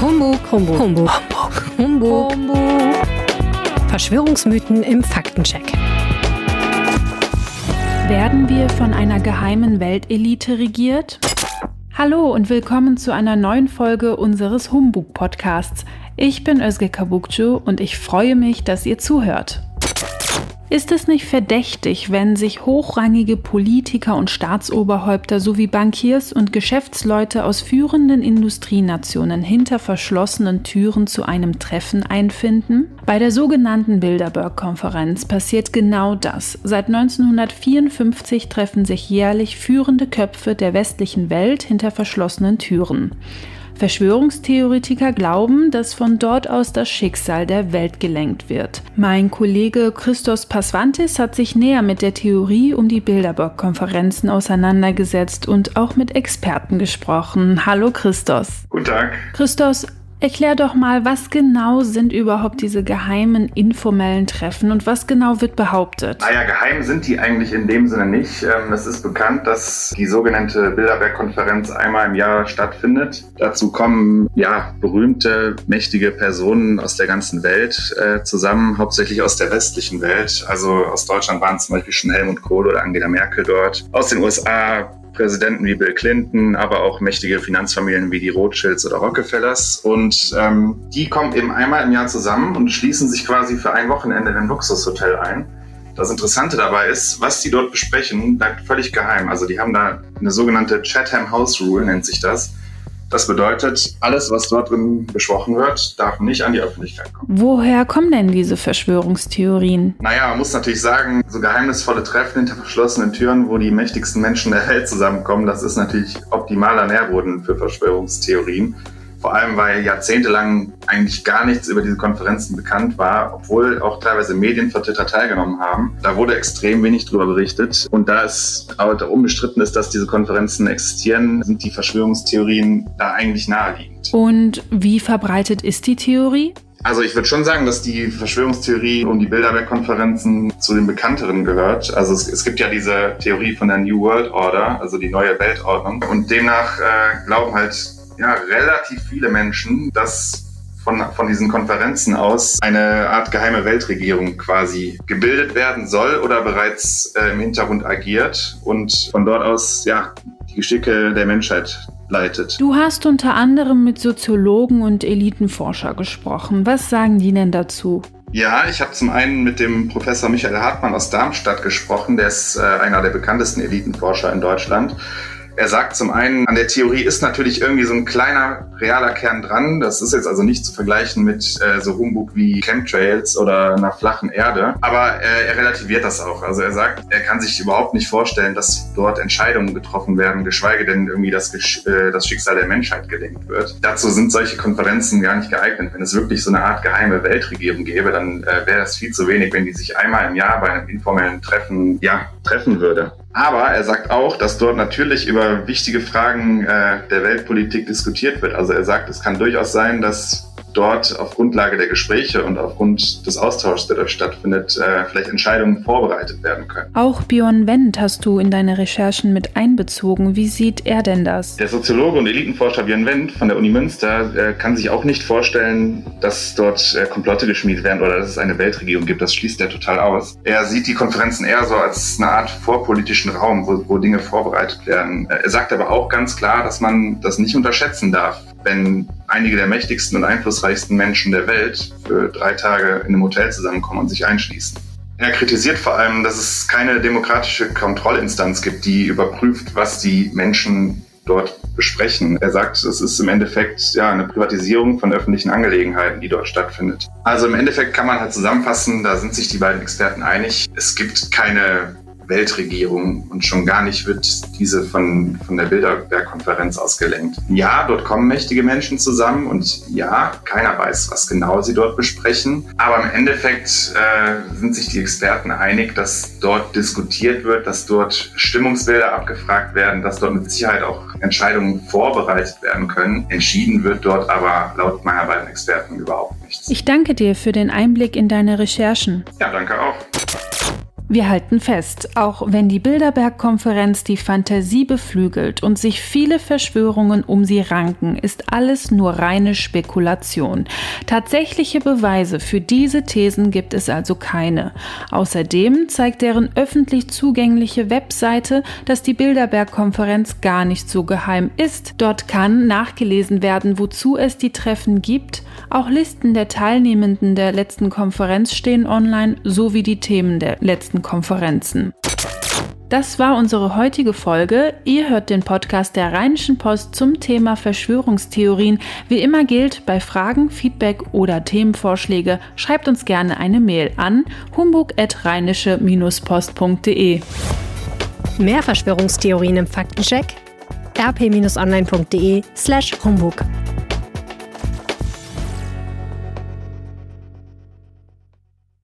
Humbug, Humbug, Humbug, Humbug, Humbug. Humbug. Verschwörungsmythen im Faktencheck. Werden wir von einer geheimen Weltelite regiert? Hallo und willkommen zu einer neuen Folge unseres Humbug-Podcasts. Ich bin Özge Kabukcu und ich freue mich, dass ihr zuhört. Ist es nicht verdächtig, wenn sich hochrangige Politiker und Staatsoberhäupter sowie Bankiers und Geschäftsleute aus führenden Industrienationen hinter verschlossenen Türen zu einem Treffen einfinden? Bei der sogenannten Bilderberg-Konferenz passiert genau das. Seit 1954 treffen sich jährlich führende Köpfe der westlichen Welt hinter verschlossenen Türen. Verschwörungstheoretiker glauben, dass von dort aus das Schicksal der Welt gelenkt wird. Mein Kollege Christos Pasvantis hat sich näher mit der Theorie um die Bilderberg-Konferenzen auseinandergesetzt und auch mit Experten gesprochen. Hallo Christos. Guten Tag. Christos, Erklär doch mal, was genau sind überhaupt diese geheimen informellen Treffen und was genau wird behauptet? Naja, geheim sind die eigentlich in dem Sinne nicht. Ähm, es ist bekannt, dass die sogenannte Bilderberg-Konferenz einmal im Jahr stattfindet. Dazu kommen ja berühmte, mächtige Personen aus der ganzen Welt äh, zusammen, hauptsächlich aus der westlichen Welt. Also aus Deutschland waren zum Beispiel schon Helmut Kohl oder Angela Merkel dort. Aus den USA Präsidenten wie Bill Clinton, aber auch mächtige Finanzfamilien wie die Rothschilds oder Rockefellers. Und ähm, die kommen eben einmal im Jahr zusammen und schließen sich quasi für ein Wochenende in ein Luxushotel ein. Das Interessante dabei ist, was die dort besprechen, bleibt völlig geheim. Also die haben da eine sogenannte Chatham House Rule, nennt sich das. Das bedeutet, alles, was dort drin besprochen wird, darf nicht an die Öffentlichkeit kommen. Woher kommen denn diese Verschwörungstheorien? Naja, man muss natürlich sagen, so geheimnisvolle Treffen hinter verschlossenen Türen, wo die mächtigsten Menschen der Welt zusammenkommen, das ist natürlich optimaler Nährboden für Verschwörungstheorien. Vor allem, weil jahrzehntelang eigentlich gar nichts über diese Konferenzen bekannt war, obwohl auch teilweise Medienvertreter teilgenommen haben. Da wurde extrem wenig darüber berichtet. Und da es aber unbestritten ist, dass diese Konferenzen existieren, sind die Verschwörungstheorien da eigentlich naheliegend. Und wie verbreitet ist die Theorie? Also ich würde schon sagen, dass die Verschwörungstheorie um die Bilderberg-Konferenzen zu den bekannteren gehört. Also es, es, gibt ja diese Theorie von der New World Order, also die neue Weltordnung. Und demnach äh, glauben halt ja, relativ viele Menschen, dass von, von diesen Konferenzen aus eine Art geheime Weltregierung quasi gebildet werden soll oder bereits äh, im Hintergrund agiert und von dort aus ja die Geschicke der Menschheit leitet. Du hast unter anderem mit Soziologen und Elitenforscher gesprochen. Was sagen die denn dazu? Ja, ich habe zum einen mit dem Professor Michael Hartmann aus Darmstadt gesprochen, der ist äh, einer der bekanntesten Elitenforscher in Deutschland. Er sagt zum einen, an der Theorie ist natürlich irgendwie so ein kleiner realer Kern dran. Das ist jetzt also nicht zu vergleichen mit äh, so Humbug wie Chemtrails oder einer flachen Erde. Aber äh, er relativiert das auch. Also er sagt, er kann sich überhaupt nicht vorstellen, dass dort Entscheidungen getroffen werden, geschweige denn irgendwie das, äh, das Schicksal der Menschheit gelenkt wird. Dazu sind solche Konferenzen gar nicht geeignet. Wenn es wirklich so eine Art geheime Weltregierung gäbe, dann äh, wäre es viel zu wenig, wenn die sich einmal im Jahr bei einem informellen Treffen ja, treffen würde. Aber er sagt auch, dass dort natürlich über wichtige Fragen äh, der Weltpolitik diskutiert wird. Also er sagt, es kann durchaus sein, dass dort auf Grundlage der Gespräche und aufgrund des Austauschs, der dort stattfindet, äh, vielleicht Entscheidungen vorbereitet werden können. Auch Björn Wendt hast du in deine Recherchen mit einbezogen. Wie sieht er denn das? Der Soziologe und Elitenforscher Björn Wendt von der Uni Münster äh, kann sich auch nicht vorstellen, dass dort äh, Komplotte geschmiedet werden oder dass es eine Weltregierung gibt. Das schließt er total aus. Er sieht die Konferenzen eher so als eine Art vorpolitischen Raum, wo, wo Dinge vorbereitet werden. Er sagt aber auch ganz klar, dass man das nicht unterschätzen darf wenn einige der mächtigsten und einflussreichsten Menschen der Welt für drei Tage in einem Hotel zusammenkommen und sich einschließen. Er kritisiert vor allem, dass es keine demokratische Kontrollinstanz gibt, die überprüft, was die Menschen dort besprechen. Er sagt, es ist im Endeffekt ja eine Privatisierung von öffentlichen Angelegenheiten, die dort stattfindet. Also im Endeffekt kann man halt zusammenfassen, da sind sich die beiden Experten einig, es gibt keine Weltregierung und schon gar nicht wird diese von, von der Bilderberg-Konferenz ausgelenkt. Ja, dort kommen mächtige Menschen zusammen und ja, keiner weiß, was genau sie dort besprechen. Aber im Endeffekt äh, sind sich die Experten einig, dass dort diskutiert wird, dass dort Stimmungsbilder abgefragt werden, dass dort mit Sicherheit auch Entscheidungen vorbereitet werden können. Entschieden wird dort aber laut meiner beiden Experten überhaupt nichts. Ich danke dir für den Einblick in deine Recherchen. Ja, danke auch. Wir halten fest, auch wenn die Bilderberg-Konferenz die Fantasie beflügelt und sich viele Verschwörungen um sie ranken, ist alles nur reine Spekulation. Tatsächliche Beweise für diese Thesen gibt es also keine. Außerdem zeigt deren öffentlich zugängliche Webseite, dass die Bilderberg-Konferenz gar nicht so geheim ist. Dort kann nachgelesen werden, wozu es die Treffen gibt. Auch Listen der Teilnehmenden der letzten Konferenz stehen online, sowie die Themen der letzten nächsten Konferenzen. Das war unsere heutige Folge. Ihr hört den Podcast der Rheinischen Post zum Thema Verschwörungstheorien. Wie immer gilt, bei Fragen, Feedback oder Themenvorschläge schreibt uns gerne eine Mail an humbug.rheinische-post.de. Mehr Verschwörungstheorien im Faktencheck rp-online.de slash humbug.